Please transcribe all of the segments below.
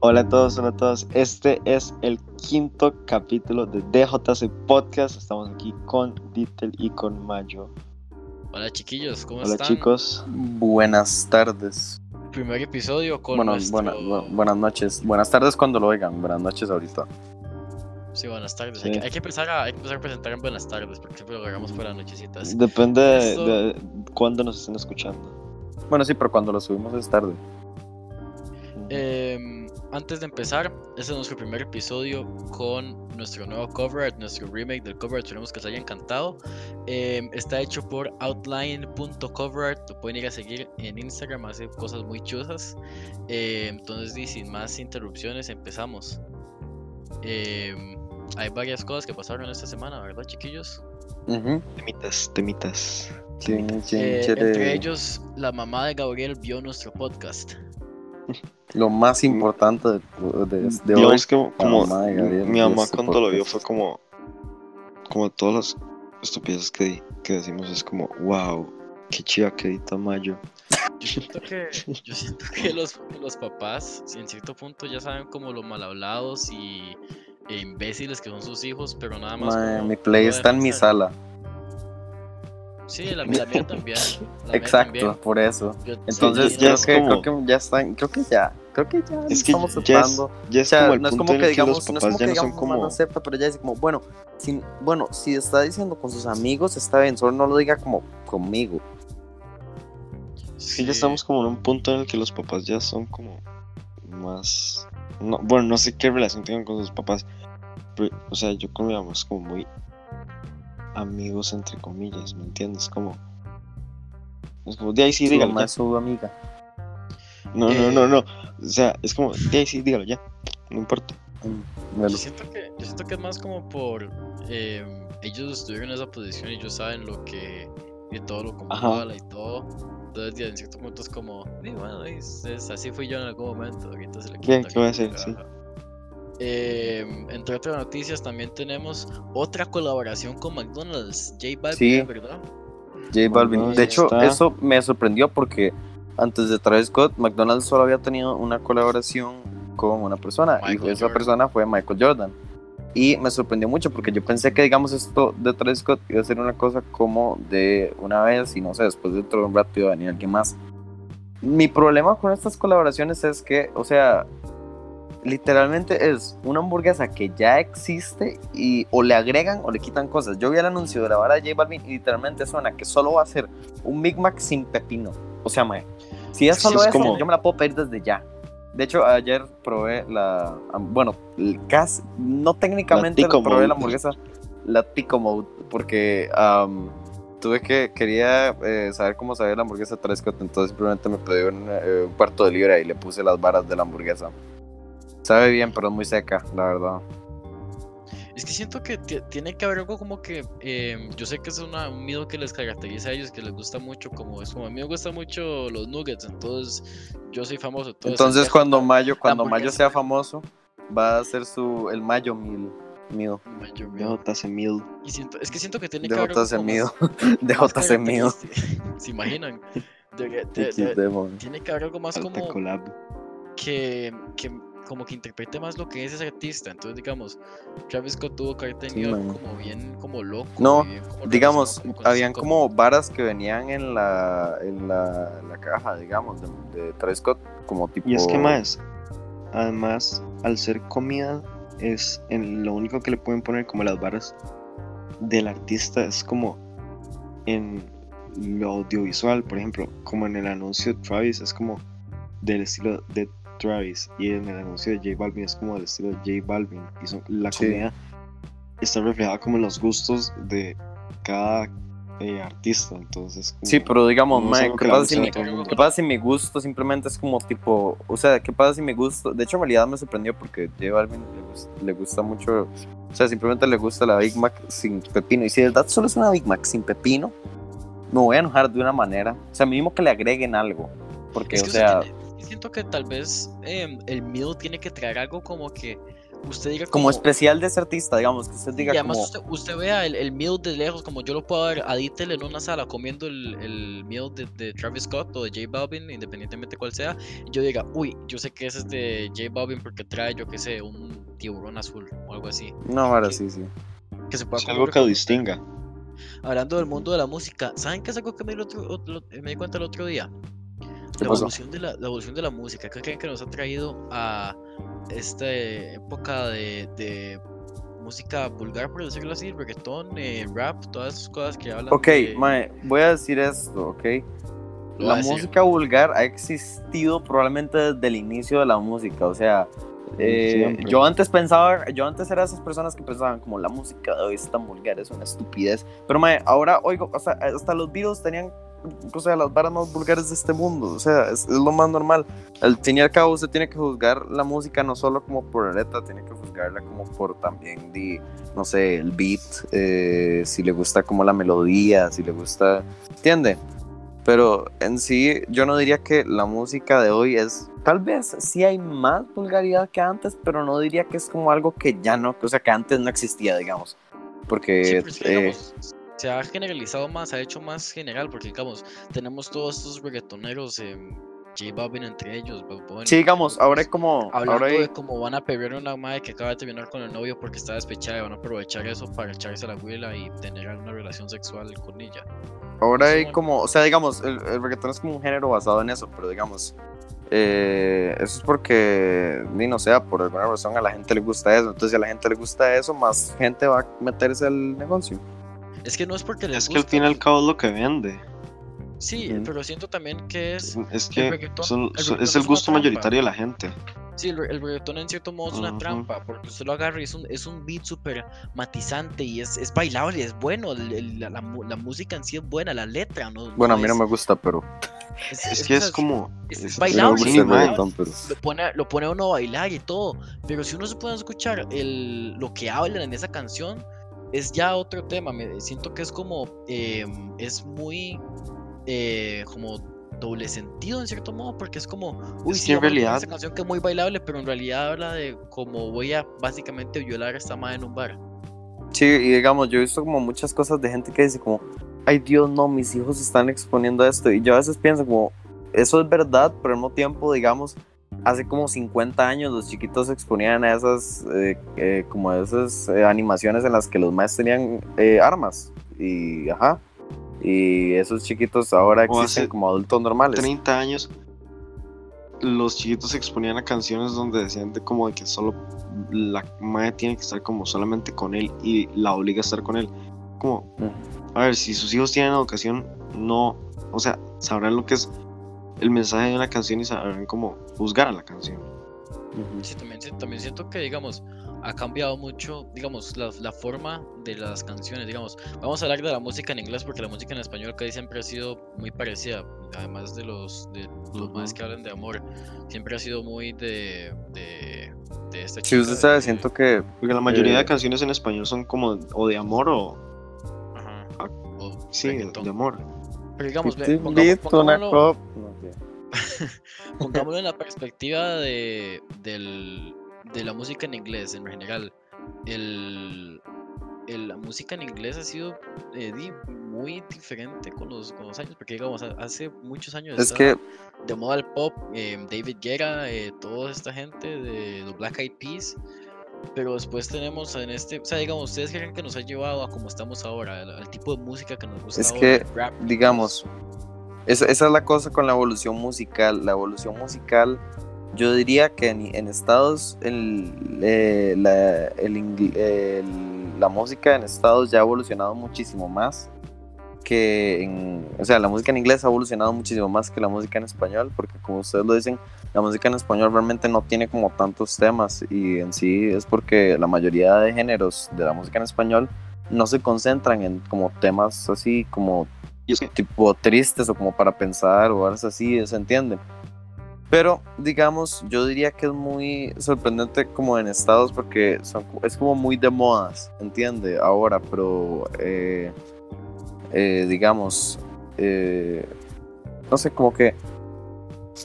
Hola a todos, hola a todos. Este es el quinto capítulo de DJC Podcast. Estamos aquí con Dittel y con Mayo. Hola chiquillos, ¿cómo Hola están? chicos. Buenas tardes. Primer episodio con Bueno, nuestro... buena- bu- buenas noches. Buenas tardes cuando lo oigan. Buenas noches ahorita. Sí, buenas tardes. Sí. Hay, que, hay que empezar a, hay que empezar a presentar en buenas tardes, porque siempre lo por las nochecitas. Depende Esto- de cuándo nos estén escuchando. Bueno, sí, pero cuando lo subimos es tarde. Em, antes de empezar, este es nuestro primer episodio con nuestro nuevo cover art, nuestro remake del cover art. Esperemos que les haya encantado. Em, está hecho por outline.coverart. Lo pueden ir a seguir en Instagram, hace cosas muy chuzas. Em, entonces, y sin más interrupciones, empezamos. Em, hay varias cosas que pasaron esta semana, ¿verdad, chiquillos? Temitas, temitas. Eh, entre ellos, la mamá de Gabriel vio nuestro podcast. Lo más importante de, de, de hoy. Digamos que como mamá de Gabriel mi mamá este cuando lo vio fue como como todas las estupideces que, que decimos es como wow, qué chiva que edita Mayo. Yo siento que, yo siento que los, los papás, en cierto punto, ya saben como lo mal hablados y e imbéciles que son sus hijos, pero nada más. Mi play no está en mi sala. Sí, la, la mía también. la mía Exacto, también. por eso. Yo- Entonces, sí, ya creo, es que, como- creo que ya están. Creo que ya. Creo que ya Es que estamos ya es, ya O es sea, como el no es como que el que los digamos, no es papás como ya que no son digamos, como sepa, pero ya dice como, bueno, si, bueno, si está diciendo con sus amigos, está bien, solo no lo diga como conmigo. Es que ya sí. estamos como en un punto en el que los papás ya son como más... No, bueno, no sé qué relación tengan con sus papás. Pero, o sea, yo con mi mamá es como muy amigos entre comillas, ¿me entiendes? Como... Es como, de ahí sí, dígalo ya. su amiga. No, no, Eh. no, no. O sea, es como, de ahí sí, dígalo ya. No importa. Mm, bueno, Yo siento que, yo siento que es más como por eh, ellos estuvieron en esa posición y ellos saben lo que y todo lo como Ajá. y todo. Entonces ya en cierto punto es como, "Sí, bueno, es- es- así fui yo en algún momento, se le Bien, quita. ¿qué voy a hacer? se baja". Eh, entre otras noticias también tenemos otra colaboración con McDonald's, J Balvin, Sí. ¿verdad? J Balvin. Bueno, De hecho, está. eso me sorprendió porque antes de Travis Scott, McDonald's solo había tenido una colaboración con una persona y Michael esa Jordan. persona fue Michael Jordan. Y me sorprendió mucho porque yo pensé que, digamos, esto de Travis Scott iba a ser una cosa como de una vez y no sé, después dentro de un rato iba a venir alguien más. Mi problema con estas colaboraciones es que, o sea, literalmente es una hamburguesa que ya existe y o le agregan o le quitan cosas. Yo vi el anuncio de la vara de J Balvin y literalmente suena que solo va a ser un Big Mac sin pepino. O sea, mae, si es Sí, solo es eso, como- yo me la puedo pedir desde ya. De hecho, ayer probé la, bueno, casi, no técnicamente probé la hamburguesa, la Tico Mode, porque am, tuve que, quería eh, saber cómo sabía la hamburguesa Trescott, entonces simplemente me pedí un, eh, un cuarto de libra y le puse las varas de la hamburguesa. Sabe bien, pero es muy seca, la verdad. Es que siento que ti- tiene que haber algo como que. em, yo sé que es una- un miedo que les caracteriza a ellos, que les gusta mucho. Como es como a mí me gustan mucho los nuggets, entonces yo soy famoso. Entonces cuando Mayo, cuando Mayo sea famoso, va a hacer su el Mayo Meal mío. Yo veo- JC Mil. y siento, es que siento que tiene que haber algo JC como mío. más- De más JC mío. característico. ¿Se imaginan? De- de- de- tiene que haber algo más Alta como collab. que, que como que interprete más lo que es ese artista. Entonces, digamos, Travis Scott tuvo que haber tenido como bien como loco. No, bien como Digamos, con habían como varas que venían en la, en la, la caja, digamos, de, de Travis Scott, como tipo... Y es que más, además, al ser comida, es en lo único que le pueden poner como las varas del artista es como en lo audiovisual, por ejemplo, como en el anuncio de Travis es como del estilo de Travis y en el anuncio de J Balvin es como del estilo de J Balvin y son, la Sí. comida está reflejada como en los gustos de cada eh, artista, entonces como- Sí, pero digamos, no algo ¿qué pasa, si a mi. ¿qué pasa si mi gusto simplemente es como tipo, o sea, qué pasa si mi gusto, de hecho en realidad me sorprendió porque J Balvin le, gusta, le gusta mucho, o sea, simplemente le gusta la Big Mac sin pepino, y si de verdad solo es una Big Mac sin pepino, me voy a enojar de una manera, o sea, mínimo que le agreguen algo, porque, Es que, o sea, siento que tal vez em, el meal tiene que traer algo como que usted diga como, especial de ese artista, digamos, que usted diga y además como... usted, usted vea el, el meal de lejos, como yo lo puedo ver a Dittel en una sala comiendo el, el meal de, de Travis Scott o de J Balvin, independientemente cuál sea, y yo diga, uy, yo sé que ese es de J Balvin porque trae, yo qué sé, un tiburón azul o algo así. No, ahora que- sí, sí. Que se pueda Es algo que distinga. Hablando del mundo de la música, ¿saben qué es algo que me di, el otro- otro- me di cuenta el otro día? ¿Qué La evolución, de la, la evolución de la música. ¿Qué creen que nos ha traído a esta época de, de música vulgar, por decirlo así? Reggaetón, eh, rap, todas esas cosas que hablan Ok, de... mae, voy a decir esto, ok. La música vulgar ha existido probablemente desde el inicio de la música, o sea, eh, yo antes pensaba, yo antes era de esas personas que pensaban como la música de hoy es tan vulgar, es una estupidez, pero mae, ahora oigo, o sea, hasta los Beatles tenían, o sea, las varas más vulgares de este mundo, o sea, es, es lo más normal. Al fin y al cabo, usted tiene que juzgar la música no solo como por la letra, tiene que juzgarla como por también, di, no sé, el beat, eh, si le gusta como la melodía, si le gusta, ¿entiende? Pero en sí, yo no diría que la música de hoy es. Tal vez sí hay más vulgaridad que antes, pero no diría que es como algo que ya no. O sea, que antes no existía, digamos. Porque. Sí, pero es que, eh, digamos, se ha generalizado más, se ha hecho más general, porque digamos, tenemos todos estos reggaetoneros, eh, J Balvin entre ellos, sí, digamos, ahora hay como. Hablando Ahora hay, de cómo van a perder a una madre que acaba de terminar con el novio porque está despechada y van a aprovechar eso para echarse a la abuela y tener una relación sexual con ella. ahora hay como. O sea, digamos, el, el reggaetón es como un género basado en eso, pero digamos. eh, eso es porque, ni no sé, por alguna razón a la gente le gusta eso. Entonces, si a la gente le gusta eso, más gente va a meterse al negocio. Es que no es porque les Es que al fin y al cabo es lo que vende. Sí, pero siento también que es. Es que reggaetón- son- el son- reggaetón es el gusto trampa. mayoritario de la gente. Sí, el, el reggaetón en cierto modo es una trampa, porque usted lo agarra y es un, es un beat súper matizante y es, es bailable, es bueno, el- el- la, la música en sí es buena, la letra, ¿no? Bueno, a mí es- no me gusta, pero. Es, Es es que es como. es- bailable, sí, reggaetón, pero. lo pone, lo pone a uno a bailar y todo. Pero si uno se puede escuchar el, lo que hablan en esa canción, es ya otro tema. Me siento que es como. eh, es muy. eh, como doble sentido en cierto modo, porque es como. Uy, sí, en realidad- esa canción que es muy bailable, pero en realidad habla de cómo voy a básicamente violar a esta madre en un bar. Sí, y digamos, yo he visto como muchas cosas de gente que dice como, ay Dios, no, mis hijos se están exponiendo a esto. Y yo a veces pienso como, eso es verdad, pero al mismo tiempo, digamos, hace como 50 años los chiquitos se exponían a esas, eh, eh, como a esas eh, animaciones en las que los maestros tenían armas. Y, ajá. Y esos chiquitos ahora O existen como adultos normales. 30 años, los chiquitos se exponían a canciones donde decían de como de que solo la madre tiene que estar como solamente con él y la obliga a estar con él. Como, a ver, si sus hijos tienen educación, no, o sea, sabrán lo que es el mensaje de una canción y sabrán cómo juzgar a la canción. Sí, también, también siento que, digamos, ha cambiado mucho, digamos, la, la forma de las canciones, digamos. Vamos a hablar de la música en inglés porque la música en español casi siempre ha sido muy parecida, además de los, de los más que hablan de amor, siempre ha sido muy de, de, de esta Sí, chica usted sabe, de- siento que... Porque la mayoría Eh. de canciones en español son como o de amor o, Ajá, Ah, o sí, de, reggaetón. de amor. Pero digamos, pongamos- pongámoslo-. pongámoslo en la perspectiva de, del- de la música en inglés en general. El, el- la música en inglés ha sido eh, muy diferente con los, con los años, porque digamos, ha- hace muchos años Es que de moda el pop, eh, David Guetta, eh, toda esta gente de los Black Eyed Peas. Pero después tenemos en este, o sea, digamos, ustedes creen que nos ha llevado a como estamos ahora, al, al tipo de música que nos gusta Es ahora, que, rap, digamos, eso. Esa, es la cosa con la evolución musical. La evolución musical, yo diría que en, Estados, eh, la, el la música en Estados ya ha evolucionado muchísimo más que o sea, la música en inglés ha evolucionado muchísimo más que la música en español, porque como ustedes lo dicen, la música en español realmente no tiene como tantos temas y en sí es porque la mayoría de géneros de la música en español no se concentran en como temas así como Y es que tipo tristes o como para pensar o algo así, ¿se entiende? Pero digamos, yo diría que es muy sorprendente como en Estados porque son, es como muy de modas, ¿entiende? Ahora, pero eh, eh, digamos, eh, no sé, como que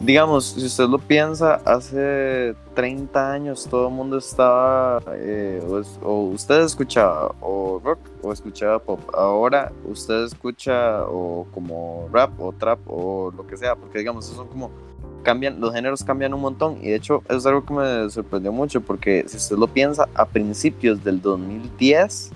digamos, si usted lo piensa, hace 30 años todo el mundo estaba, eh, o, usted escuchaba o rock o escuchaba pop. Ahora usted escucha o como rap o trap o lo que sea, porque digamos, son como, cambian, los géneros cambian un montón y de hecho es algo que me sorprendió mucho porque si usted lo piensa, a principios del 2010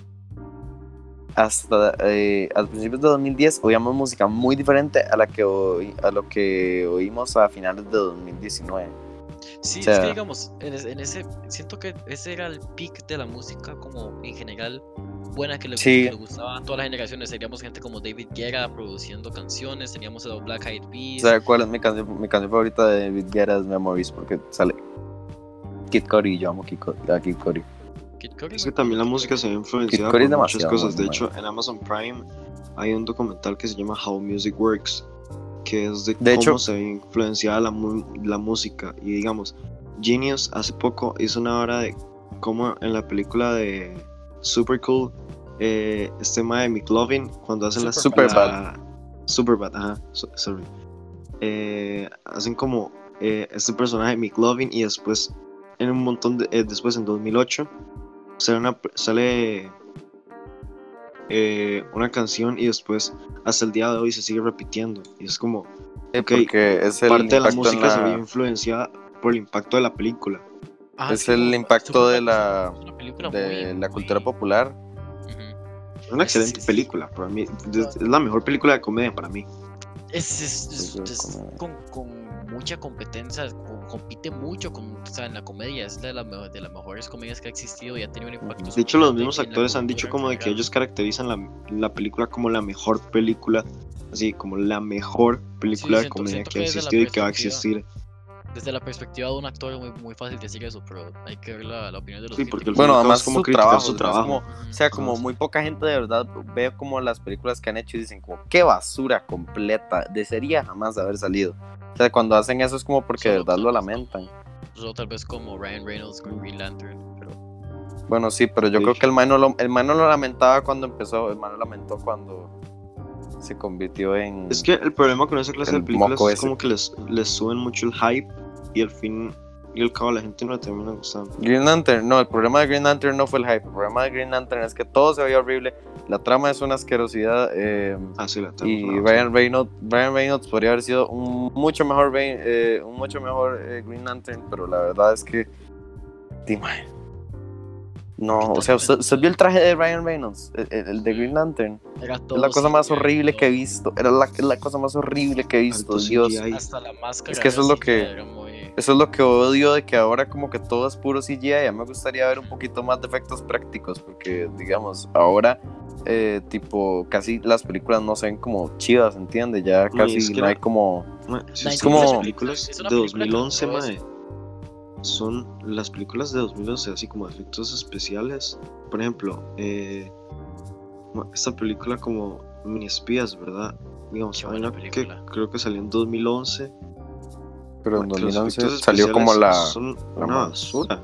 hasta eh, a principios de 2010 oíamos música muy diferente a la que oí- a lo que oímos a finales de 2019. Sí, O es sea- que digamos, en, es- en ese, siento que ese era el peak de la música como en general buena que le, Sí. que le gustaba a todas las generaciones. Teníamos gente como David Guerra produciendo canciones, teníamos a Black Eyed Peas. ¿Sabe cuál es mi canción, mi canción favorita de David Guerra? Es Memories porque sale Kid Cudi y yo amo Kid Cudi. Kid Es que también la música se ve influenciada por muchas cosas. De hecho, en Amazon Prime hay un documental que se llama How Music Works, que es de, De cómo hecho- se ve influenciada la, mu- la música. Y digamos, Genius hace poco hizo una hora de cómo en la película de Super Cool, eh, este tema de McLovin, cuando hacen la Superbad. la- Superbad, ajá, so- sorry. Eh, hacen como eh, este personaje McLovin y después en un montón de eh, después en 2008 sale una sale eh, una canción y después hasta el día de hoy se sigue repitiendo y es como Eh, Ok, porque es el parte de la música se ve influenciada por el impacto de la película Ajá, es sí, el impacto de la- de muy- la cultura muy- popular. Es una excelente sí, sí. película para mí es, es la mejor película de comedia para mí Es, es- es- Sí, es como- con, con mucha competencia, compite mucho con, o sea, en la comedia, es de, la, de las mejores comedias que ha existido y ha tenido un impacto. De hecho los mismos actores han dicho como de que ellos caracterizan la, la película como la mejor película así como la mejor película de siento- comedia siento que ha que la existido y que va a existir Desde la perspectiva de un actor es muy, muy fácil decir eso, pero hay que ver la, la opinión de los Sí, porque críticos. Bueno, además es como su trabajo, su trabajo. como- o sea, como muy poca gente de verdad ve como las películas que han hecho y dicen como qué basura completa, desearía jamás haber salido. O sea, cuando hacen eso es como porque de Solo verdad lo lamentan. Solo tal vez como Ryan Reynolds con Green Lantern, pero Bueno, sí, pero yo Sí. creo que el man, no lo, el man no lo lamentaba cuando empezó, el man lo lamentó cuando se convirtió en... Es que el problema con esa clase de películas es ese. como que les, les suben mucho el hype y al fin y al cabo la gente no la termina gustando. Green Lantern, no, el problema de Green Lantern no fue el hype, el problema de Green Lantern es que todo se veía horrible, la trama es una asquerosidad eh, Ah, sí, la trama y una Ryan Reynolds, Ryan Reynolds podría haber sido un mucho mejor, eh, un mucho mejor eh, Green Lantern, pero la verdad es que... Dime. No, o sea, ¿usted, usted vio el traje de Ryan Reynolds, el, el- el de Green Lantern. era todo Es la cosa más horrible que he visto. Era la, es la cosa más horrible que he visto. Dios. Hasta la máscara. Es que eso es lo que- muy- Eso es lo que odio de que ahora como que todo es puro CGI. Ya me gustaría ver un poquito más de efectos prácticos porque, digamos, ahora eh, tipo casi las películas no se ven como chivas, ¿entiendes? Ya casi es que no la- hay como... Ma, si La usted como- es películas de película que 2011, logró mae, son las películas de 2011, así como efectos especiales. Por ejemplo, eh, esta película como Mini Espías, ¿verdad? Digamos, hay una que película. creo que salió en 2011. Pero en ma, que los 2011 efectos salió como la... Son la una más- basura.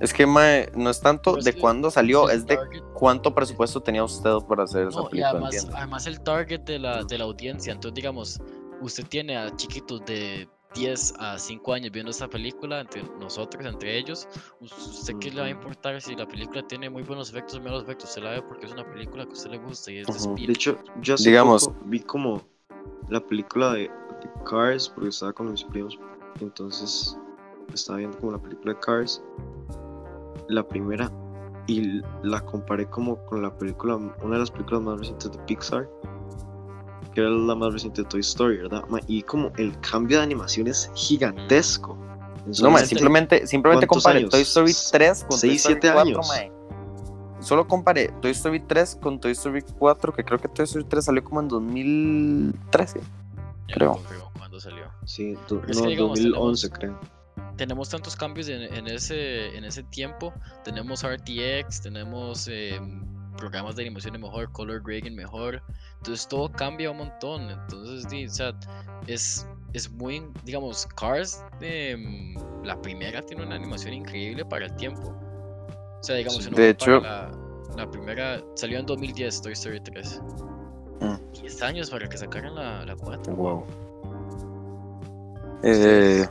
Es que mae, no es tanto Pero es de cuándo salió, es de target- cuánto presupuesto tenía usted para hacer esa y película, además, además el target de la, de la audiencia. Entonces, digamos, usted tiene a chiquitos de 10 a 5 años viendo esta película, entre nosotros, entre ellos. ¿Usted qué le va a importar si la película tiene muy buenos efectos o malos efectos? Usted la ve porque es una película que a usted le gusta y es de. De hecho, yo hace Digamos- poco vi como la película de, de Cars, porque estaba con mis primos, entonces estaba viendo como la película de Cars, la primera, y la comparé como con la película, una de las películas más recientes de Pixar, que era la más reciente de Toy Story, ¿verdad? Ma, Y como el cambio de animación es gigantesco. No, solamente- simplemente, simplemente ¿cuántos compare años? Toy Story 3 con Seis, Toy Story siete 4, años. mae. Solo compare Toy Story 3 con Toy Story 4, que creo que Toy Story 3 salió como en 2013. Ya creo. cuándo salió. Sí, es no, que, digamos, 2011 creo. tenemos tantos cambios en, en ese, en ese tiempo. Tenemos RTX, tenemos eh, programas de animación mejor, color grading mejor. Entonces todo cambia un montón. Entonces, di, o sea, es, es muy, digamos, Cars, em, la primera tiene una animación increíble para el tiempo. O sea, digamos, Sí. De hecho- la, la primera salió en 2010, Toy Story 3. Mm. 10 años para que sacaran la, la 4. Wow. Eh,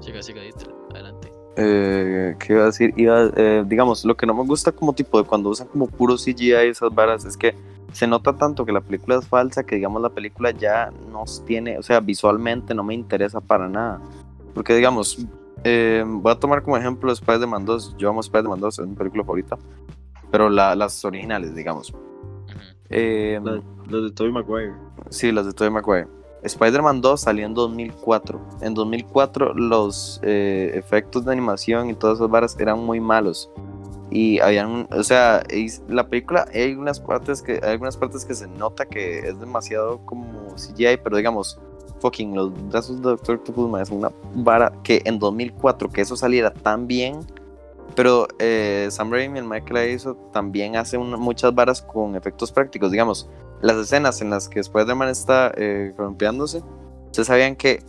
Siga, siga, adelante. Eh, ¿Qué iba a decir? Iba, eh, digamos, lo que no me gusta como tipo de cuando usan como puro CGI esas varas es que se nota tanto que la película es falsa que digamos la película ya nos tiene, o sea, visualmente no me interesa para nada. Porque digamos, eh, voy a tomar como ejemplo Spider-Man 2, yo amo Spider-Man 2, es mi película favorita, pero la- las originales, digamos. Eh, La- Los de Tobey Maguire. Sí, las de Tobey Maguire. Spider-Man 2 salió en 2004. En 2004 los eh, efectos de animación y todas esas varas eran muy malos. Y habían, o sea, la película hay algunas partes que algunas partes que se nota que es demasiado como CGI, pero digamos, fucking los brazos de Doctor Octopus es una vara que en 2004 que eso saliera tan bien, pero eh, Sam Raimi, el Michael hizo, también hace una- muchas varas con efectos prácticos, digamos, las escenas en las que Spider-Man está eh, golpeándose, ustedes sabían que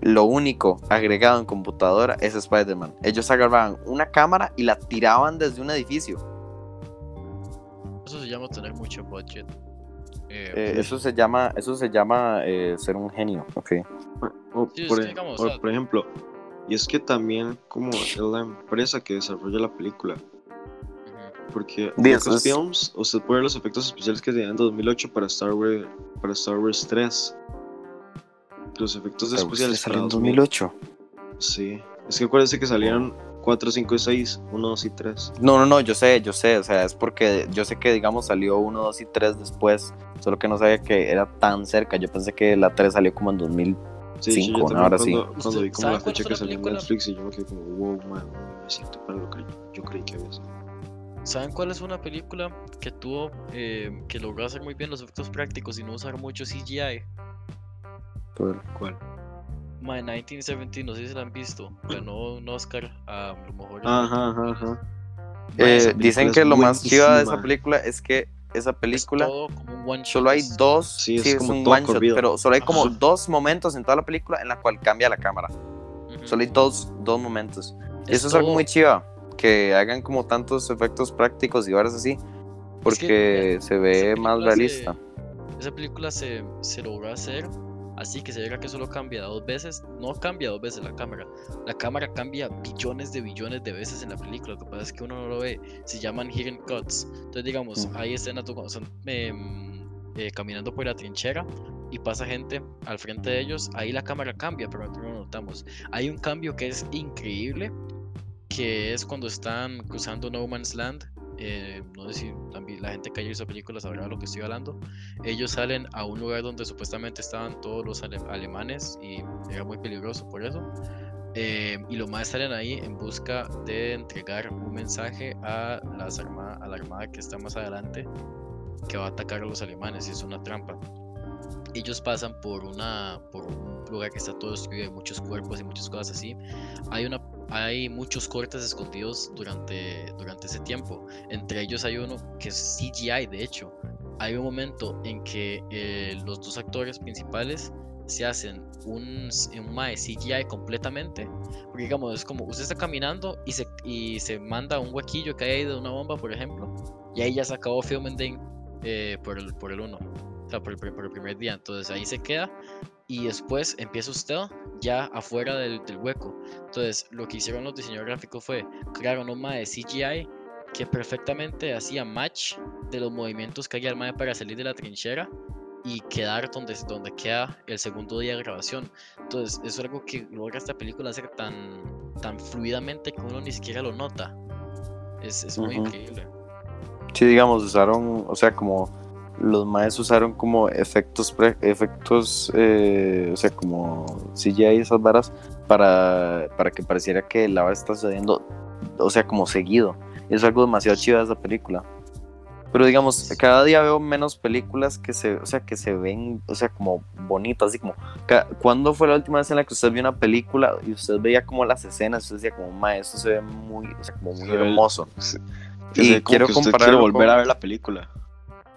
lo único agregado en computadora es Spider-Man. Ellos agarraban una cámara y la tiraban desde un edificio. Eso se llama tener mucho budget. Eh, Eh, eso se llama, eso se llama eh, ser un genio. Ok. O Sí, es por, que digamos, o o sea- por ejemplo, y es que también como es la empresa que desarrolla la película. Porque es- Lucasfilms, usted puede ver los efectos especiales que tenían en 2008 para Star Wars, para Star Wars 3. Los efectos especiales salió para en 2000 2008. Sí, es que acuérdense que salieron 4, 5 y 6, 1, 2 y 3. No, no, no, yo sé, yo sé, o sea, es porque yo sé que, digamos, salió 1, 2 y 3 después, solo que no sabía que era tan cerca, yo pensé que la 3 salió como en 2000. Sí, Cinco, yo ¿no? Ahora sí. cuando, cuando vi como ¿Saben la fecha que salió en? Netflix y yo me quedé como, wow, man, me siento para lo que yo creí que había sido. ¿Saben cuál es una película que tuvo, eh, que logró hacer muy bien los efectos prácticos y no usar mucho CGI? ¿Cuál? My 1917, no sé si la han visto. Ganó un Oscar a lo mejor. Ajá, ajá, ajá. Eh, dicen que es lo más chiva de esa película es que esa película todo como un one shot. solo hay es- dos, Sí, sí, es es, como un todo one shot, pero solo hay como Ajá. dos momentos en toda la película en la cual cambia la cámara. Ujú. Solo hay dos, dos momentos. Es Eso es algo todo- muy chiva, que hagan como tantos efectos prácticos y varas así, porque se ve más se- realista. Esa película se, se logró hacer así que se vea que solo cambia dos veces. No cambia dos veces la cámara. La cámara cambia billones de billones de veces en la película. Lo que pasa es que uno no lo ve. Se llaman hidden cuts. Entonces, digamos, Ujú. hay escenas están em, eh, caminando por la trinchera y pasa gente al frente de ellos. Ahí la cámara cambia, pero nosotros no lo notamos. Hay un cambio que es increíble. Que es cuando están cruzando No Man's Land. eh, no sé si la, gente que haya visto películas sabrá de lo que estoy hablando ellos salen a un lugar donde supuestamente estaban todos los ale- alemanes y era muy peligroso por eso. Eh, y los más salen ahí en busca de entregar un mensaje a, las arma- a la armada que está más adelante que va a atacar a los alemanes y es una trampa. Ellos pasan por, una, por un lugar que está todo destruido, hay muchos cuerpos y muchas cosas así. Hay, una, hay muchos cortes escondidos durante, durante ese tiempo. Entre ellos hay uno que es CGI, de hecho, hay un momento en que eh, los dos actores principales se hacen un, un mae CGI completamente. Porque digamos, es como usted está caminando y se, y se manda un huequillo que hay ahí de una bomba, por ejemplo. Y ahí ya se acabó Film eh, por el por el 1. O sea, por el, por el primer día. Entonces ahí se queda. Y después empieza usted ya afuera del, del hueco. Entonces lo que hicieron los diseñadores gráficos fue crear un mae de CGI que perfectamente hacía match de los movimientos que hay al mae para salir de la trinchera y quedar donde, donde queda el segundo día de grabación. Entonces, eso es algo que logra esta película hacer tan, tan fluidamente que uno ni siquiera lo nota. Es, es muy increíble. Sí, digamos, usaron, o sea, como los maestros usaron como efectos, pre- efectos, eh, o sea, como CGI y esas varas para, para que pareciera que la vara está sucediendo, o sea, como seguido. Es algo demasiado chido de esa película. Pero digamos, cada día veo menos películas que se, o sea, que se ven, o sea, como bonitas, así como, ¿cuándo fue la última vez en la que usted vio una película y usted veía como las escenas, usted decía como, ma, esto se ve muy, o sea, como muy hermoso? Y quiero compararlo volver a ver la película.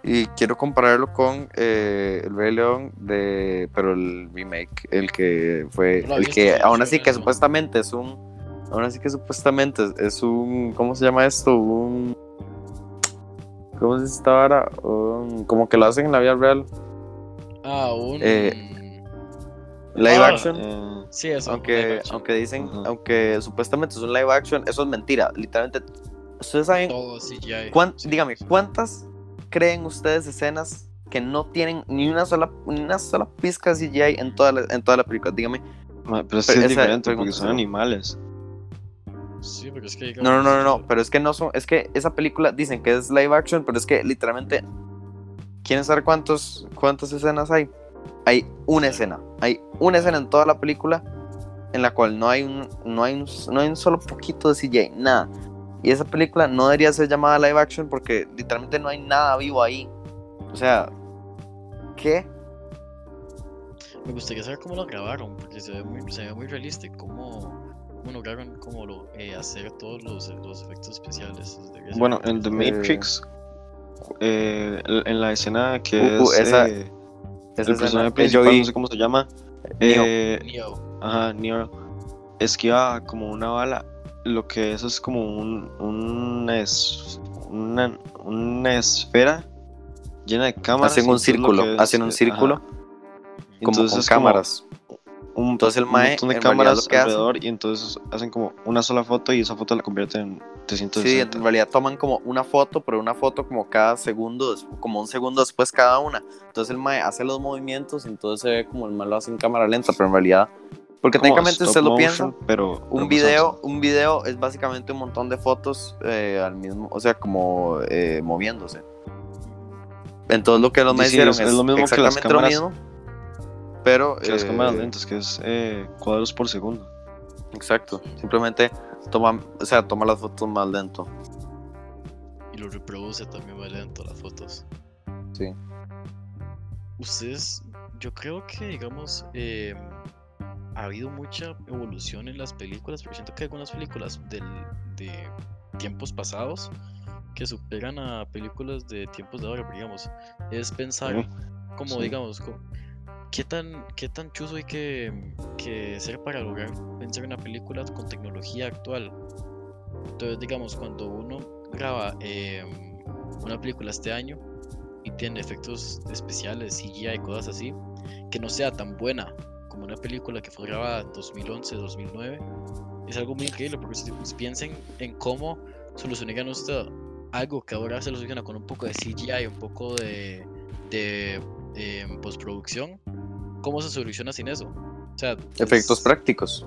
Y quiero compararlo con eh, El Rey León, de, pero el remake, el que fue, No el que aún sí así que supuestamente es un, aún así que supuestamente es, es un, ¿cómo se llama esto? Un, ¿cómo se dice esta vara? Un- como que lo hacen en la vida real. Ah, un. Eh, live Ah, action. Eh, Sí, eso. aunque, action. aunque dicen, aunque supuestamente es un live action, eso es mentira. Literalmente, ustedes saben, Todo CGI. cuán- sí. dígame, ¿cuántas creen ustedes escenas que no tienen ni una sola, ni una sola pizca de CGI en toda la, en toda la película? Dígame. ma, pero es Pero que es diferente porque son sí. animales. Sí, pero es que. No, no, no, no, pero es que no son, es que esa película dicen que es live action, pero es que literalmente, ¿quieren saber cuántos, cuántas escenas hay? Hay una escena, hay una escena en toda la película en la cual no hay un, no hay un, no hay un solo poquito de CGI, nada. Y esa película no debería ser llamada live action porque literalmente no hay nada vivo ahí. O sea, ¿qué? Me gustaría saber cómo lo grabaron, porque se ve muy, se ve muy realista. y Cómo, cómo lograron cómo lo, eh, hacer todos los, los efectos especiales. Bueno, en The. Matrix, eh, en la escena que Uh, uh, es esa- eh, Esa el personaje principal, vi, no sé cómo se llama, Neo. eh, Neo. ajá, Neo, esquiva como una bala, lo que eso es como un, un es, una, una esfera llena de cámaras. hacen un círculo, es, hacen un círculo ajá. como Entonces con es como cámaras. un, Entonces el un mae, montón de cámaras que alrededor y entonces hacen como una sola foto y esa foto la convierten en Sí, 360. en realidad toman como una foto, pero una foto como cada segundo, como un segundo después cada una. Entonces el mae hace los movimientos, entonces se ve como el mae lo hace en cámara lenta, pero en realidad, porque técnicamente usted lo piensa, pero un video, un video es básicamente un montón de fotos eh, al mismo, o sea, como eh, moviéndose. Entonces lo que los maes sí, hicieron es- es, lo mismo que las exactamente lo cámaras- mismo, pero que las eh, cámaras lentas, que es eh, cuadros por segundo. Exacto, simplemente toma, o sea, toma las fotos más lento. Y lo reproduce también más lento las fotos. Sí. Ustedes, yo creo que, digamos, eh, ha habido mucha evolución en las películas, porque siento que hay algunas películas del, de tiempos pasados que superan a películas de tiempos de ahora, pero digamos, es pensar Sí, como, sí. digamos, ¿qué tan, qué tan chuzo hay que, que ser para lograr pensar en una película con tecnología actual? Entonces, digamos, cuando uno graba em, una película este año y tiene efectos especiales, CGI y cosas así, que no sea tan buena como una película que fue grabada en 2011, 2009, es algo muy increíble porque si piensen en cómo solucionarían usted algo que ahora se soluciona con un poco de CGI, un poco de, de em, postproducción, ¿cómo se soluciona sin eso? O sea, Efectos es- prácticos.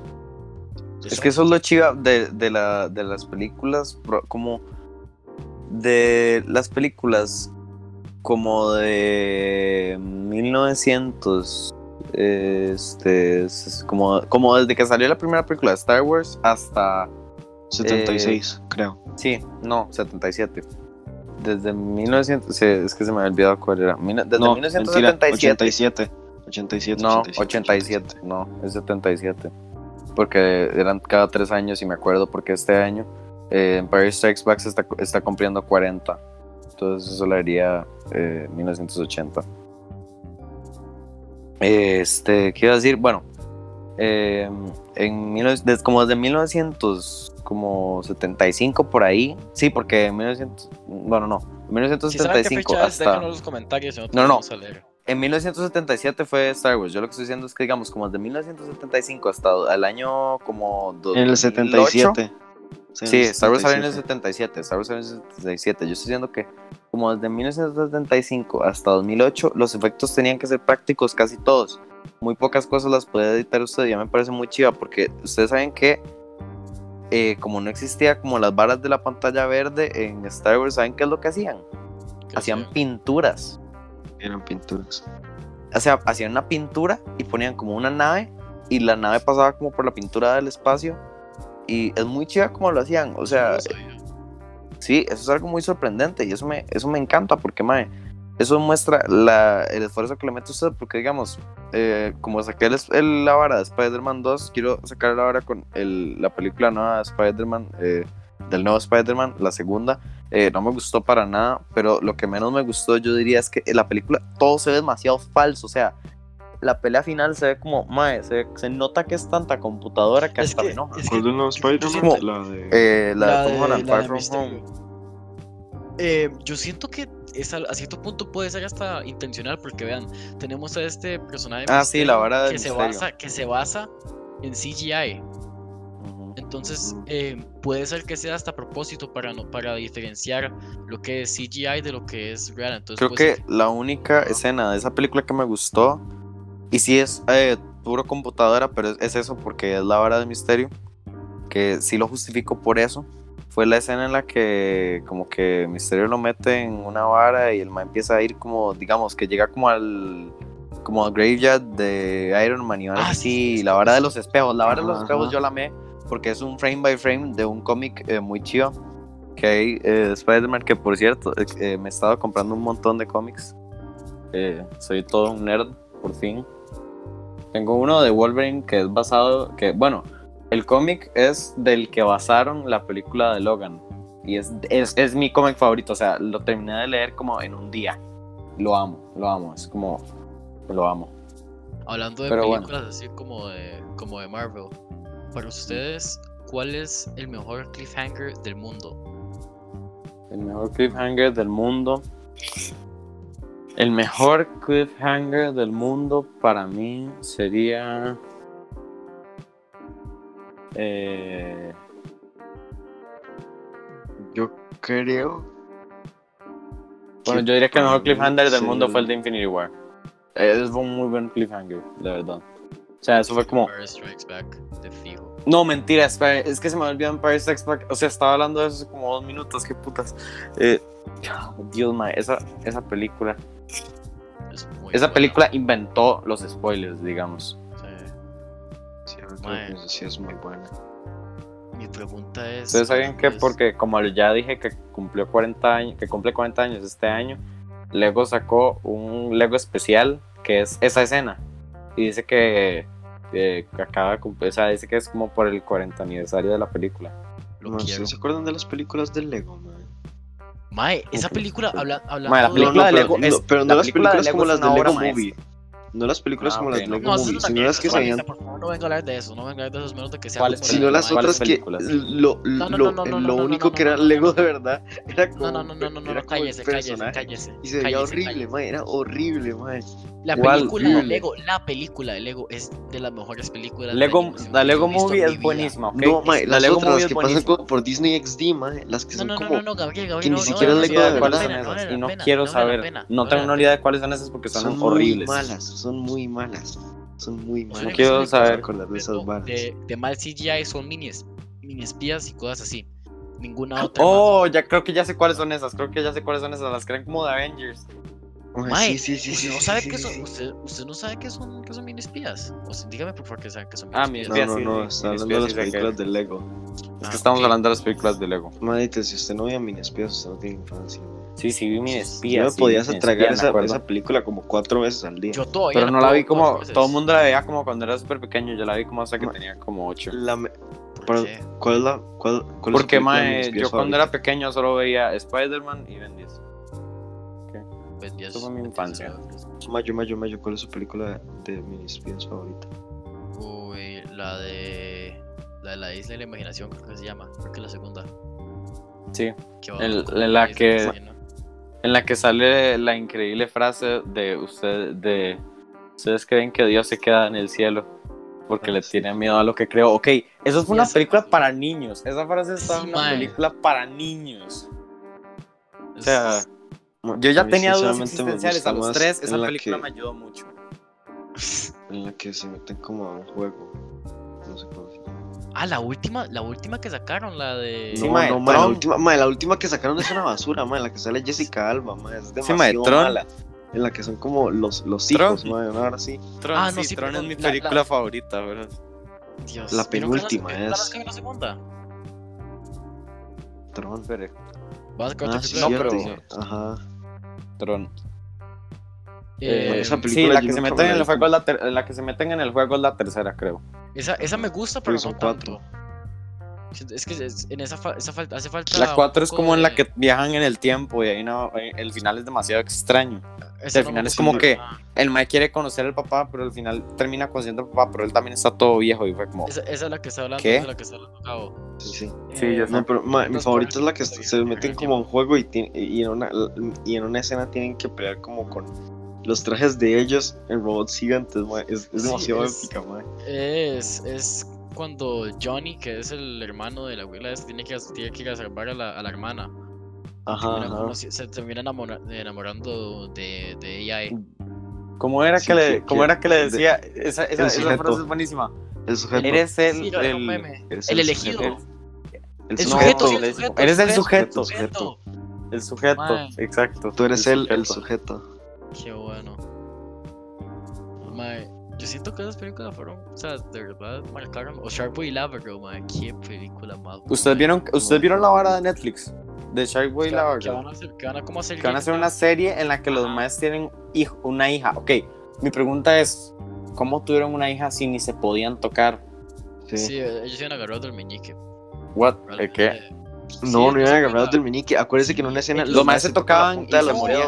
Es que eso es lo chiva de, de, la, de las películas, como de las películas como de 1900, este, es como, como desde que salió la primera película de Star Wars hasta, 76, creo. sí, no, 77. Desde 1900, sí, es que se me había olvidado cuál era. Desde no, mentira, 1977. 87. 87. No, 87, 87, no, es 77. Porque eran cada tres años y me acuerdo porque este año eh, Empire Strikes Back está, está cumpliendo 40. Entonces eso le haría eh, 1980. Este, ¿qué iba a decir? Bueno, eh, en 19 des- como desde 1975 por ahí, sí, porque en 1900, bueno, no, en Si saben qué 1975 fecha es, hasta... los comentarios nosotros No, no. vamos a leer. En 1977 fue Star Wars. Yo lo que estoy diciendo es que, digamos, como desde 1975 hasta el año como 2008. En el 77. Sí, Star Wars salió en el 77. 77. Star Wars salió en el 77. Yo estoy diciendo que, como desde 1975 hasta 2008, los efectos tenían que ser prácticos casi todos. Muy pocas cosas las puede editar usted. Ya me parece muy chiva porque ustedes saben que, eh, como no existía como las varas de la pantalla verde en Star Wars, ¿saben qué es lo que Hacían hacían? pinturas. Eran pinturas. o sea, hacían una pintura y ponían como una nave y la nave pasaba como por la pintura del espacio y es muy chida como lo hacían, o sea, sí, eso es algo muy sorprendente y eso me, eso me encanta porque, mae, eso muestra la, el esfuerzo que le mete usted porque, digamos, eh, como saqué el, el- la vara de Spider-Man 2, quiero sacar la vara con el- la película nueva de Spider-Man, eh, del nuevo Spider-Man, la segunda, eh, no me gustó para nada, pero lo que menos me gustó yo diría es que en la película todo se ve demasiado falso, o sea, la pelea final se ve como, mae, se, se nota que es tanta computadora que Es hasta que- me enoja. es siento- La de. Eh, la, La de Tom de- Holland, la Far de From Mysterio. Home. Eh, yo siento que es al- a, cierto punto puede ser hasta intencional, porque vean, tenemos a este personaje Ah, sí, la vara del que se basa, que se basa en CGI. Entonces, eh, puede ser que sea hasta a propósito para, no, para diferenciar lo que es CGI de lo que es real. Entonces, Creo que la única escena de esa película que me gustó, y sí es eh, puro computadora, pero es, es eso porque es la vara de misterio, que sí lo justifico por eso, fue la escena en la que como que Misterio lo mete en una vara y el man empieza a ir como, digamos, que llega como al como al graveyard de Iron Man y Ah, sí, sí, la vara de los espejos, la vara de los Ajá, espejos ajá. yo la amé porque es un frame by frame de un cómic eh, muy chido que hay eh, de Spider-Man, que por cierto, eh, eh, me he estado comprando un montón de cómics. Eh, soy todo un nerd, por fin. Tengo uno de Wolverine que es basado, que bueno, el cómic es del que basaron la película de Logan. Y es, es, es mi cómic favorito, o sea, lo terminé de leer como en un día. Lo amo, lo amo, es como, lo amo. Hablando de Pero bueno. películas así como de, como de Marvel, para ustedes, ¿cuál es el mejor cliffhanger del mundo? El mejor cliffhanger del mundo. El mejor cliffhanger del mundo para mí sería. Eh, Yo creo. bueno, yo diría que el mejor cliffhanger del mundo fue el de Infinity War. Es un muy buen cliffhanger, de verdad. O sea, eso fue como. Empire Strikes Back, de fijo. No, mentira, espera, es que se me olvidó Empire Strikes Back. O sea, estaba hablando de eso hace como dos minutos, qué putas. Eh, Dios mío, esa, esa película. Es muy Esa buena. película inventó los spoilers, digamos. Sí. Sí, es muy buena. Mi pregunta es. Ustedes saben que es- porque como ya dije que cumplió 40 años, que cumple 40 años este año, Lego sacó un Lego especial que es esa escena y dice que, que acaba de cumplir, o sea, dice que es como por el 40 aniversario de la película. Lo No, quiero. ¿ustedes se acuerdan de las películas del Lego, man? Mae, esa película habla, hablando Mae, la de- película de pero, Lego no, es- pero no la las película de películas Lego como las de Lego Movie. No las películas Ah, como ok, las de no. Lego No, Movie, sino las que mierda, Por favor, no venga a hablar de eso, no venga a hablar de esos menos que sea ¿Cuáles como Sino de- las ¿Cuáles otras que lo, No, no, lo, no, no, lo no, no, único no, que era no, Lego no. de verdad era como, No, no, no, no, no, no, no, cállese, cállese, cállese. Y se veía horrible, mae, era horrible, mae. La película de. Lego, la película de Lego es de las mejores películas de Lego, animación la Lego Movie es buenísima, ¿ok? No, mae, la las Lego otras Movie las es que pasan por Disney XD, mae, las que No, son no, no, como no, no, Gabriel, Gabriel, que ni siquiera no, es no, Lego no, de no, cuáles son esas y no pena, quiero saber. pena, No tengo ni idea de cuáles son esas porque son, muy horribles. malas, son muy malas. Son muy malas. No quiero saber. acordar de esas varas. De, de mal CGI son mini, es- mini espías y cosas así. Ninguna otra. Oh, ya creo que ya sé cuáles son esas. Creo que ya sé cuáles son esas. Las creen como de Avengers. Mae, sí, sí, sí, ¿usted no sí, sabe sí, son? sí. Usted, usted no sabe qué son, qué son mini espías? O sea, dígame por favor que saben que son Ah, mini mini espías. No, no, no, sí, está Mini hablando de las películas que- de Lego. Es Ah, que estamos hablando de las películas de Lego. Madita, si usted no veía Mini Espías, usted no tiene infancia. Sí, sí, vi Mini Yo Espías. me sí, podía Mini tragar Espías, me esa, esa película como cuatro veces al día. Yo todavía Pero no la vi como. Todo el mundo la veía como cuando era súper pequeño. Yo la vi como hasta que tenía como 8. La me- ¿Por pero, qué? ¿Cuál es la cuál, cuál es Porque, Mini mae, yo cuando era pequeño solo veía Spider-Man y Ben 10. Ben 10, Eso fue mi Ben 10 infancia. Mayo, Mayo, Mayo, ¿cuál es su película de Mini Espías favorita? Uy, la de. La de la isla de la imaginación, creo que se llama. Creo que es la segunda. Sí. El- en la que-. En la que sale la increíble frase de usted de ustedes creen que Dios se queda en el cielo porque Ah, le sí. tiene miedo a lo que creo. Ok, eso fue una esa película para niños. Esa frase está en una película para niños. O sea, yo ya tenía dudas existenciales a los tres. en Esa la película que- me ayudó mucho. En la que se meten como a un juego. No sé cómo se llama. Ah, la última, la última que sacaron, la de. Sí, no, mae, no, mae, la Tron. última, mae, la última que sacaron es una basura, mae, la que sale Jessica Alba, mae, es Sí, demasiado mae, Tron. mala. En la que son como los, los Tron. hijos, mae, una hora sí. Tron, Ah, no, sí, sí, Tron es mi la- la- película favorita, bro. Dios. la ¿vieron que penúltima es- van a la segunda? Tron. Espere, Va a Ah, sí, no, pero- Ajá. Tron. Eh, esa sí, película la que, se meten en el juego es la, ter- la que se meten en el juego es la tercera, creo. esa, esa me gusta, Porque pero son no cuatro. tanto. Siento- Es que es- en esa, fa- esa falta, hace falta. La 4 un es como en la que viajan en el tiempo y ahí no, eh, el final es demasiado extraño. al no me final es como que- nada. El Mike quiere conocer al papá, pero al final termina conociendo al papá, pero él también está todo viejo y fue como... Esa, esa es la que está hablando, ¿Qué? esa es la que está hablando Gabo. Sí, sí. Sí, ya Eh, sé. No, pero ma, mi Los favorita es la que se meten como a un juego y, tiene- y, en una, y en una escena tienen que pelear como con los trajes de ellos en robots gigantes, ma. Es, es Sí, demasiado es- épica, ma. Es, es cuando Johnny, que es el hermano de la abuela, tiene que, tiene que ir a salvar a la, a la hermana. Ajá, Termina ajá. se termina enamora- enamorando de, de AI. ¿Cómo era, Sí, que le, que- cómo era que le de- decía? Esa, esa, esa frase es buenísima. El sujeto. Eres el. Sí, el- meme. eres El elegido. El El sujeto. sujeto, sí, el le- sujeto, eres el sujeto, sujeto. El sujeto, exacto. Tú eres el, el sujeto. sujeto. Qué bueno. Yo siento que esas películas fueron, o sea, de verdad marcaron. O Sharkboy y Lava Girl, mae, qué película más. ¿Ustedes vieron, ¿Ustedes vieron la vara de Netflix? De Sharkboy y que, la que van a hacer, que van a como hacer Que van a hacer una serie en la que los Ajá. maes tienen hijo, una hija. Ok, mi pregunta es: ¿cómo tuvieron una hija si ni se podían tocar? Sí. Sí, ellos se han agarrado del meñique. ¿What? ¿El qué? No, Sí, no se iban agarrados del meñique. Acuérdense que en una escena Los los se tocaban y los se morían.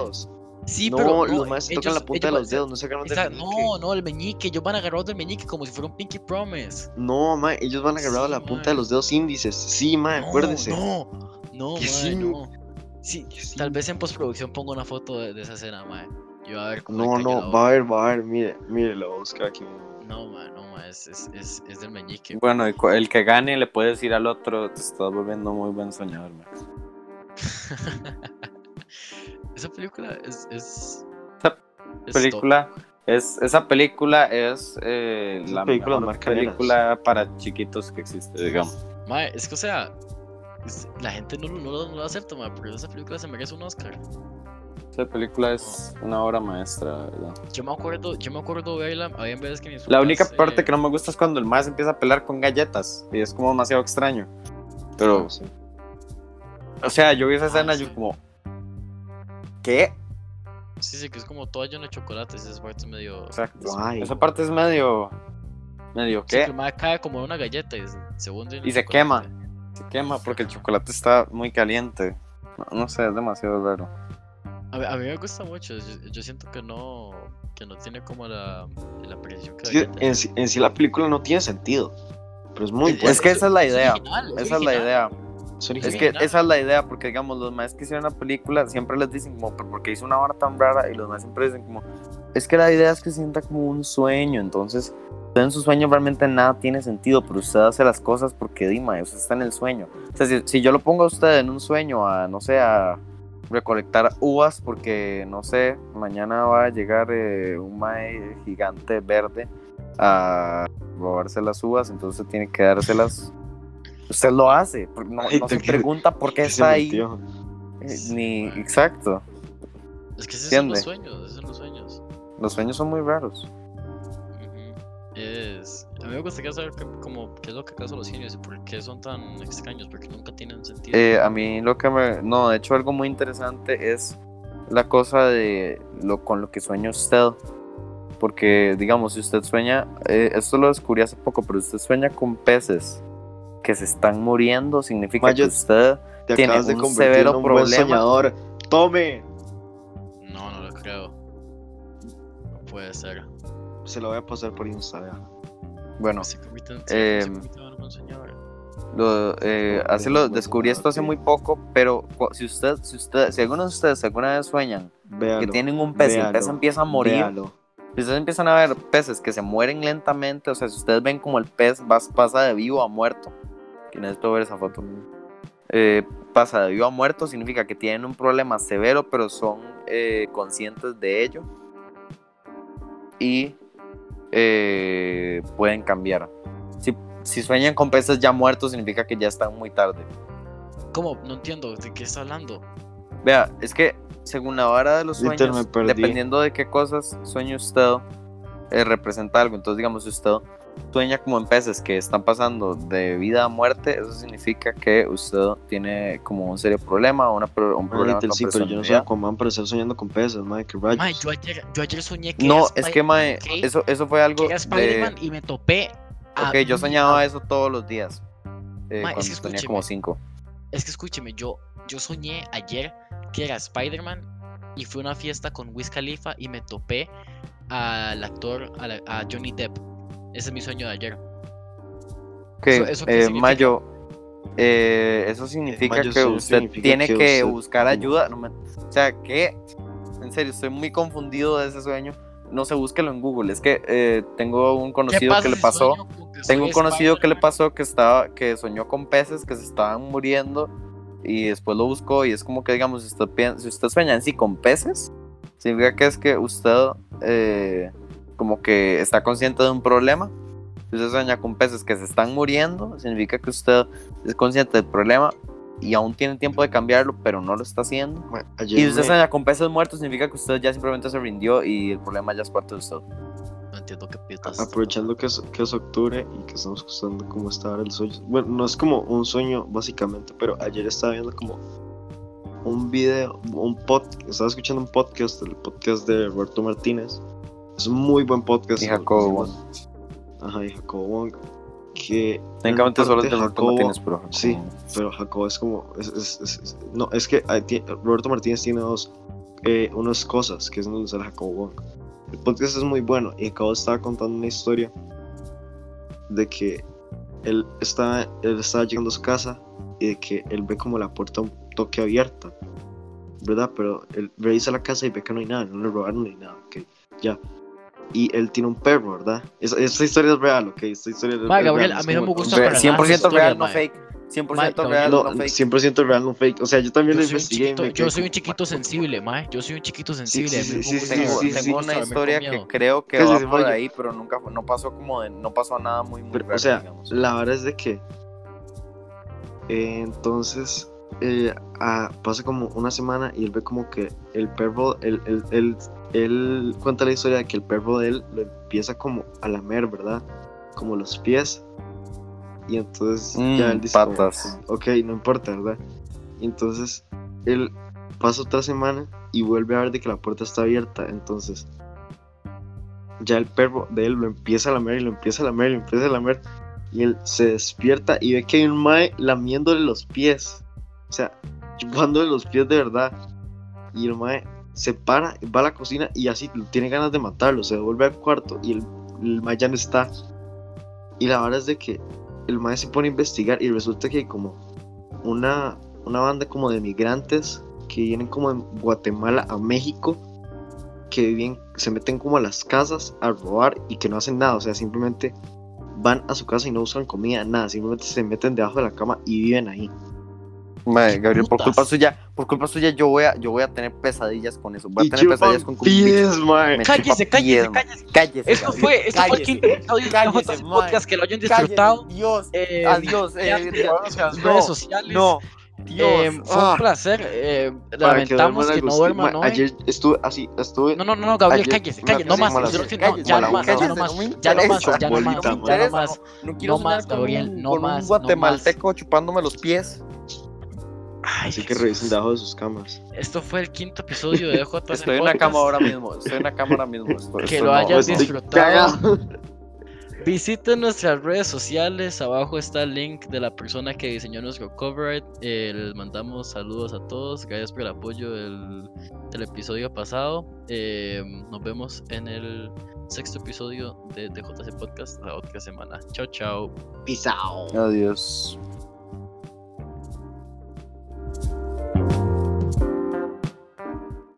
Sí, no, pero los se tocan la punta de ellos- los dedos, no se agarran del meñique. no, no, el meñique, ellos van agarrados del meñique como si fuera un Pinky Promise. No, ma, ellos van agarrados Sí, a la punta de los dedos índices. Sí, ma, No, acuérdese. No, no, sí. no. Sí, tal vez en postproducción pongo una foto de, de esa escena, mae. Yo a ver cómo No, no, va a ver, va a ver. Mire, mire, lo voy a buscar aquí. No, mae, no, mae, es, es, es, es del meñique. Bueno, el, que gane le puede decir al otro: Te estás volviendo muy buen soñador, Max. Esa película es. es Esa es película es esa película es eh, Esa la película mejor película para chiquitos que existe digamos. Mae, es que, o sea, es- la gente no, lo- no, lo- no lo acepta, mae, pero esa película se merece un Oscar. esa película es una obra maestra verdad Yo me acuerdo, yo me acuerdo verla, había veces que mis la única parte eh, que no me gusta es cuando el más empieza a pelear con galletas y es como demasiado extraño pero sí. o sea yo vi esa Ah, escena sí. yo como ¿qué? Sí, sí, que es como toalla lleno de chocolates, esa parte es medio... exacto Ay. esa parte es medio medio Sí, que ¿qué? el mae cae como en una galleta y se- hunde Y se chocolate. quema. se quema porque el chocolate está muy caliente no, no sé es demasiado raro A, mí- a mí me gusta mucho, yo, yo siento que no, que no tiene como la, la precisión que que tener. en, sí- en sí la película no tiene sentido. Pero es muy Es- que esa es la idea original, esa es la idea Es que esa es la idea, porque digamos, los maestros que hicieron la película siempre les dicen como, "Pero porque hizo una vara tan rara, y los maestros siempre dicen como, es que la idea es que sienta como un sueño, entonces, usted en su sueño realmente nada tiene sentido, pero usted hace las cosas porque Dima, usted está en el sueño. O sea, si, si yo lo pongo a usted en un sueño a, no sé, a recolectar uvas, porque, no sé, mañana va a llegar eh, un mae gigante verde a robarse las uvas, entonces tiene que dárselas. Usted lo hace, no, Ay, no se pregunta por qué está ahí. metió. Eh, Ni, exacto. Es que esos son los ¿Entiende? sueños, esos son los sueños. Los sueños son muy raros. Es... A mí me gustaría saber qué, como, qué es lo que causa los genios y por qué son tan extraños, porque nunca tienen sentido. Eh, a mí lo que me... No, de hecho algo muy interesante es la cosa de lo con lo que sueña usted. Porque, digamos, si usted sueña, eh, esto lo descubrí hace poco, pero usted sueña con peces que se están muriendo, significa que usted... Te Tiene acabas de un convertir severo en un buen problema. soñador. ¡Tome! No, no lo creo. No puede ser. Se lo voy a pasar por Instagram. Bueno, Se eh, se convierten en un soñador. Lo, eh, así lo descubrí esto hace muy poco, pero si usted, si usted, si alguno de ustedes alguna vez sueñan Véalo. que tienen un pez y el pez empieza a morir, véalo. si ustedes empiezan a ver peces que se mueren lentamente, o sea, si ustedes ven como el pez vas- pasa de vivo a muerto, que necesito ver esa foto, eh, pasa de vivo a muerto significa que tienen un problema severo, pero son eh, conscientes de ello y eh, pueden cambiar. Si, si sueñan con peces ya muertos, significa que ya están muy tarde. ¿Cómo? No entiendo. ¿De qué está hablando? Vea, es que según la vara de los sueños, dependiendo de qué cosas sueñe usted, eh, representa algo. Entonces, digamos, si usted sueña como en peces que están pasando de vida a muerte, eso significa que usted tiene como un serio problema o una, un problema con sí, pero yo no soy. Aquaman para estar soñando con peces, madre, que rayos. Mae, yo ayer, yo ayer soñé que No, era es que, ¿ok? eso, eso fue algo que era de... Spider-Man y me topé. a Ok, yo soñaba eso todos los días. eh, Ma, es cuando que tenía como cinco. Es que escúcheme, yo, yo soñé ayer que era Spider-Man y fui a una fiesta con Wiz Khalifa y me topé al actor, a, la- a Johnny Depp. Ese es mi sueño de ayer. Ok, Eso- eh, significa? Mayo, eh, eso significa mayo que sí usted significa tiene que, que usted- buscar ayuda. No me- o sea, que, en serio, estoy muy confundido de ese sueño. No sé, búsquelo en Google. Es que eh, tengo un ¿Qué conocido que le pasó. que Tengo un conocido que le pasó que estaba, que soñó con peces que se estaban muriendo y después lo buscó y es como que digamos, si usted, si usted sueña en sí con peces, significa que es que usted eh, como que está consciente de un problema. Si usted sueña con peces que se están muriendo, significa que usted es consciente del problema y aún tiene tiempo de cambiarlo, pero no lo está haciendo. Y si usted me- sueña con peces muertos, significa que usted ya simplemente se rindió y el problema ya es parte de usted. No entiendo qué pitas. aprovechando que es, que es octubre y que estamos escuchando cómo está ahora el sueño. Bueno, no es como un sueño básicamente, pero ayer estaba viendo como un video, un podcast, estaba escuchando un podcast, el podcast de Roberto Martínez. Es un muy buen podcast. Y Jacobo Wong. Ajá, y Jacobo Wong. Que Técnicamente en solo es de Roberto Jacobo- Martínez, pero sí. Jacobo- pero Jacobo es como. es- es- es- no, es que hay Roberto Martínez tiene dos. Eh, unas cosas, que es donde sale Jacobo Wong. El podcast es muy bueno y Jacobo estaba contando una historia de que él estaba, él estaba llegando a su casa y de que él ve como la puerta un toque abierta, ¿verdad? Pero él revisa la casa y ve que no hay nada, no le robaron ni nada, ok, ya. Y él tiene un perro, ¿verdad? Esa, esta historia es real, ok, esta historia es, Ma, es Gabriel, real, a es mí no me gusta Re- para nada 100% esas real, no mae. fake. 100% Mae, real, No, no fake. 100% real, no fake. O sea, yo también Yo lo soy, un investigué. chiquito, yo soy un chiquito "What the sensible, mae. Yo soy un chiquito sensible. sí, a mí me sí, gusta- sí, Tengo, sí, me sí, tengo una historia que creo que ¿Qué es va por ahí, pero nunca fue- no pasó como de, no pasó nada muy, muy Pero, o sea, digamos. La verdad es de que. eh, entonces. Eh, pasa como una semana y él ve como que el perro. Él, él, él, él cuenta la historia de que el perro de él lo empieza como a lamer, ¿verdad? Como los pies. Y entonces Mm, ya él dice. como, patas. ok, no importa, ¿verdad? Y entonces él pasa otra semana y vuelve a ver de que la puerta está abierta. Entonces ya el perro de él lo empieza a lamer y lo empieza a lamer y lo empieza a lamer. Y él se despierta y ve que hay un mae lamiéndole los pies. O sea, chupándole los pies de verdad. Y el mae se para, va a la cocina y así tiene ganas de matarlo. Se devuelve al cuarto y el, el mae ya no está. Y la verdad es de que el mae se pone a investigar y resulta que hay como una, una banda como de migrantes que vienen como de Guatemala a México que viven, se meten como a las casas a robar y que no hacen nada, o sea, simplemente van a su casa y no usan comida, nada, simplemente se meten debajo de la cama y viven ahí. Mae, Gabriel, por putas? culpa suya, por culpa suya yo voy a, yo voy a tener pesadillas con eso. Voy a tener pesadillas con, con un pies, mae. Me Cállese, cállese, cállese. Cállese. Esto Gabriel, fue, esto fue el quinto episodio de. Podcast. Que lo hayan disfrutado. Dios, Eh, adiós. eh, nuestras no, redes sociales. No, Dios. Eh, fue ah. un placer. eh, que lamentamos a que no gusto. duerman Ma, hoy. Ayer estuve así, estuve. No, no, no, no, Gabriel, ayer cállese, cállese, no más, que no, ya no más, ya no más, ya no más, ya no más, no no más, no, no quiero no más, con Gabriel, un- no con más, un no guatemalteco chupándome los pies. Ay, Así que revisen debajo de sus camas. Esto fue el quinto episodio de DJ Estoy en la cama ahora mismo. Estoy en la cama ahora mismo. Que lo no- Estoy disfrutado. Visiten nuestras redes sociales. Abajo está el link de la persona que diseñó nuestro cover. art. Eh, les mandamos saludos a todos. Gracias por el apoyo del, del episodio pasado. Eh, nos vemos en el sexto episodio de, de JC Podcast la otra semana. Chao, chao. Pisao. Adiós.